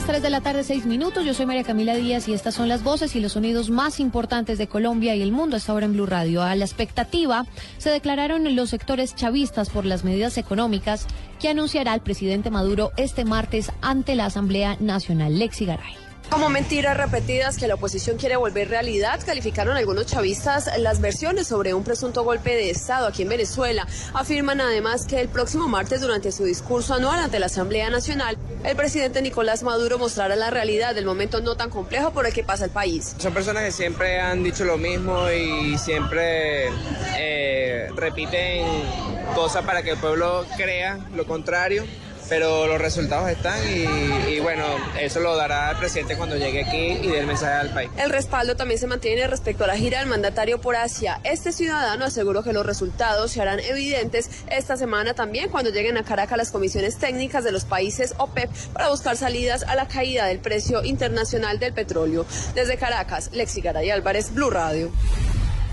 las 3 de la tarde, 6 minutos. Yo soy María Camila Díaz y estas son las voces y los sonidos más importantes de Colombia y el mundo hasta ahora en Blue Radio. A la expectativa se declararon los sectores chavistas por las medidas económicas que anunciará el presidente Maduro este martes ante la Asamblea Nacional. Lexi Garay. Como mentiras repetidas que la oposición quiere volver realidad, calificaron algunos chavistas las versiones sobre un presunto golpe de Estado aquí en Venezuela. Afirman además que el próximo martes, durante su discurso anual ante la Asamblea Nacional, el presidente Nicolás Maduro mostrará la realidad del momento no tan complejo por el que pasa el país. Son personas que siempre han dicho lo mismo y siempre eh, repiten cosas para que el pueblo crea lo contrario pero los resultados están y, bueno, eso lo dará el presidente cuando llegue aquí y dé el mensaje al país. El respaldo también se mantiene respecto a la gira del mandatario por Asia. Este ciudadano aseguró que los resultados se harán evidentes esta semana también cuando lleguen a Caracas las comisiones técnicas de los países OPEP para buscar salidas a la caída del precio internacional del petróleo. Desde Caracas, Lexi Garay Álvarez, Blue Radio.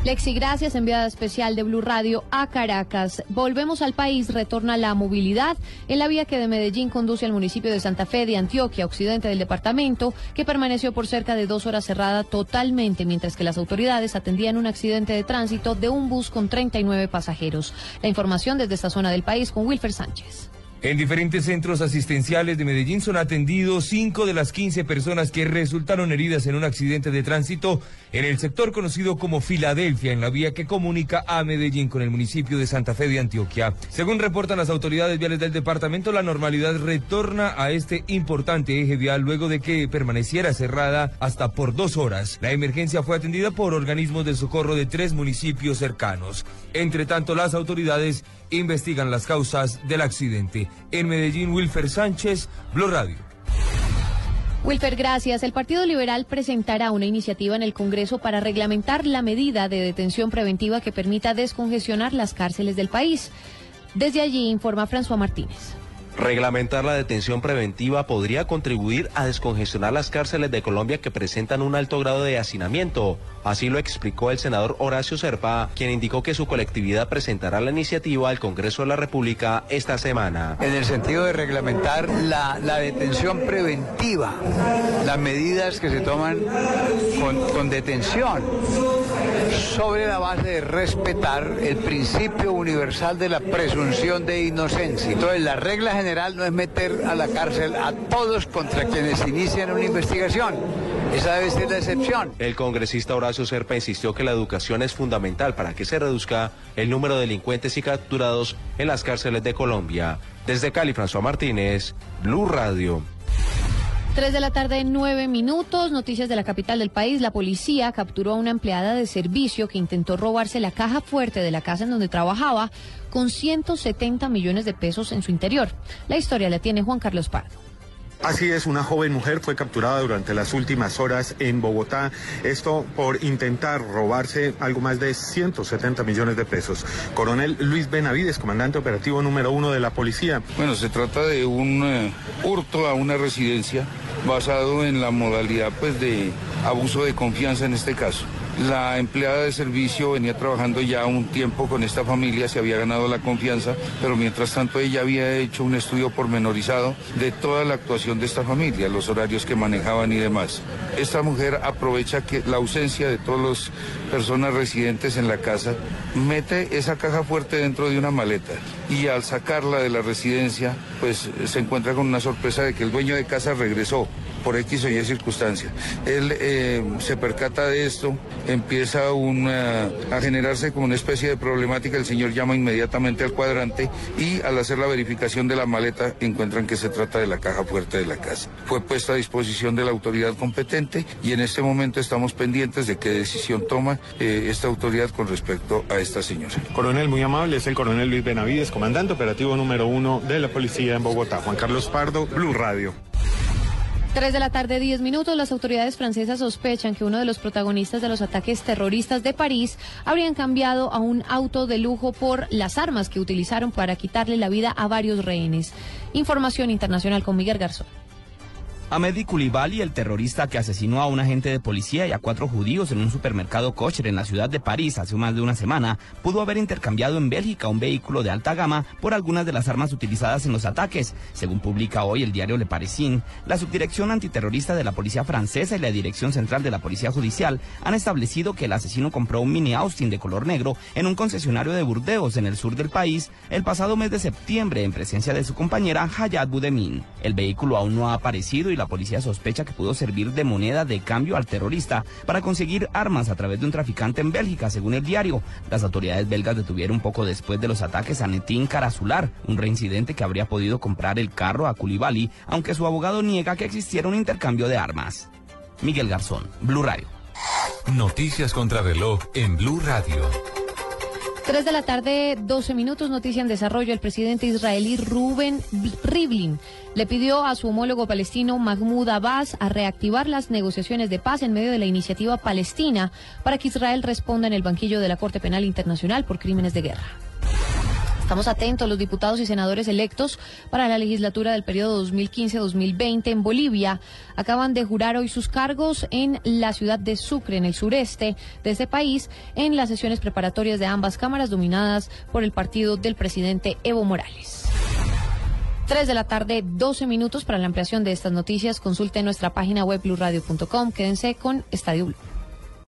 Lexi, gracias, enviada especial de Blue Radio a Caracas. Volvemos al país, retorna la movilidad en la vía que de Medellín conduce al municipio de Santa Fe de Antioquia, occidente del departamento, que permaneció por cerca de dos horas cerrada totalmente, mientras que las autoridades atendían un accidente de tránsito de un bus con 39 pasajeros. La información desde esta zona del país con Wilfer Sánchez. En diferentes centros asistenciales de Medellín son atendidos cinco de las 15 personas que resultaron heridas en un accidente de tránsito en el sector conocido como Filadelfia, en la vía que comunica a Medellín con el municipio de Santa Fe de Antioquia. Según reportan las autoridades viales del departamento, la normalidad retorna a este importante eje vial luego de que permaneciera cerrada hasta por dos horas. La emergencia fue atendida por organismos de socorro de tres municipios cercanos. Entre tanto, las autoridades investigan las causas del accidente. En Medellín, Wilfer Sánchez, Blue Radio. Wilfer, gracias. El Partido Liberal presentará una iniciativa en el Congreso para reglamentar la medida de detención preventiva que permita descongestionar las cárceles del país. Desde allí informa François Martínez. Reglamentar la detención preventiva podría contribuir a descongestionar las cárceles de Colombia que presentan un alto grado de hacinamiento. Así lo explicó el senador Horacio Serpa, quien indicó que su colectividad presentará la iniciativa al Congreso de la República esta semana. En el sentido de reglamentar la, detención preventiva, las medidas que se toman con, detención sobre la base de respetar el principio universal de la presunción de inocencia. Entonces, la regla general no es meter a la cárcel a todos contra quienes inician una investigación. Esa debe ser la excepción. El congresista Horacio Serpa insistió que la educación es fundamental para que se reduzca el número de delincuentes y capturados en las cárceles de Colombia. Desde Cali, François Martínez, Blue Radio. 3 de la tarde, nueve minutos. Noticias de la capital del país. La policía capturó a una empleada de servicio que intentó robarse la caja fuerte de la casa en donde trabajaba con 170 millones de pesos en su interior. La historia la tiene Juan Carlos Pardo. Así es, una joven mujer fue capturada durante las últimas horas en Bogotá, esto por intentar robarse algo más de 170 millones de pesos. Coronel Luis Benavides, comandante operativo número uno de la policía. Bueno, se trata de un eh, hurto a una residencia basado en la modalidad pues de abuso de confianza en este caso. La empleada de servicio venía trabajando ya un tiempo con esta familia, se había ganado la confianza, pero mientras tanto ella había hecho un estudio pormenorizado de toda la actuación de esta familia, los horarios que manejaban y demás. Esta mujer aprovecha que la ausencia de todas las personas residentes en la casa, mete esa caja fuerte dentro de una maleta y al sacarla de la residencia, pues se encuentra con una sorpresa de que el dueño de casa regresó por X o Y circunstancia. Él eh, se percata de esto, empieza a generarse como una especie de problemática, el señor llama inmediatamente al cuadrante y al hacer la verificación de la maleta encuentran que se trata de la caja fuerte de la casa. Fue puesta a disposición de la autoridad competente y en este momento estamos pendientes de qué decisión toma eh, esta autoridad con respecto a esta señora. Coronel, muy amable, es el coronel Luis Benavides, comandante operativo número uno de la policía en Bogotá. Juan Carlos Pardo, Blue Radio. 3 de la tarde, 10 minutos. Las autoridades francesas sospechan que uno de los protagonistas de los ataques terroristas de París habrían cambiado a un auto de lujo por las armas que utilizaron para quitarle la vida a varios rehenes. Información internacional con Miguel Garzón. Ahmed Koulibaly, el terrorista que asesinó a un agente de policía y a cuatro judíos en un supermercado kosher en la ciudad de París hace más de una semana, pudo haber intercambiado en Bélgica un vehículo de alta gama por algunas de las armas utilizadas en los ataques. Según publica hoy el diario Le Parisien, la subdirección antiterrorista de la policía francesa y la dirección central de la policía judicial han establecido que el asesino compró un mini Austin de color negro en un concesionario de Burdeos en el sur del país el pasado mes de septiembre en presencia de su compañera Hayat Boudemin. El vehículo aún no ha aparecido y la policía sospecha que pudo servir de moneda de cambio al terrorista para conseguir armas a través de un traficante en Bélgica, según el diario. Las autoridades belgas detuvieron poco después de los ataques a Netín Carazular, un reincidente que habría podido comprar el carro a Koulibaly, aunque su abogado niega que existiera un intercambio de armas. Miguel Garzón, Blue Radio. Noticias contra reloj en Blue Radio. 3 de la tarde, 12 minutos, noticia en desarrollo. El presidente israelí Rubén Rivlin le pidió a su homólogo palestino Mahmoud Abbas a reactivar las negociaciones de paz en medio de la iniciativa palestina para que Israel responda en el banquillo de la Corte Penal Internacional por crímenes de guerra. Estamos atentos, los diputados y senadores electos para la legislatura del periodo 2015-2020 en Bolivia acaban de jurar hoy sus cargos en la ciudad de Sucre, en el sureste de este país, en las sesiones preparatorias de ambas cámaras dominadas por el partido del presidente Evo Morales. 3 de la tarde, 12 minutos para la ampliación de estas noticias. Consulte nuestra página web blurradio.com. Quédense con Estadio Blue.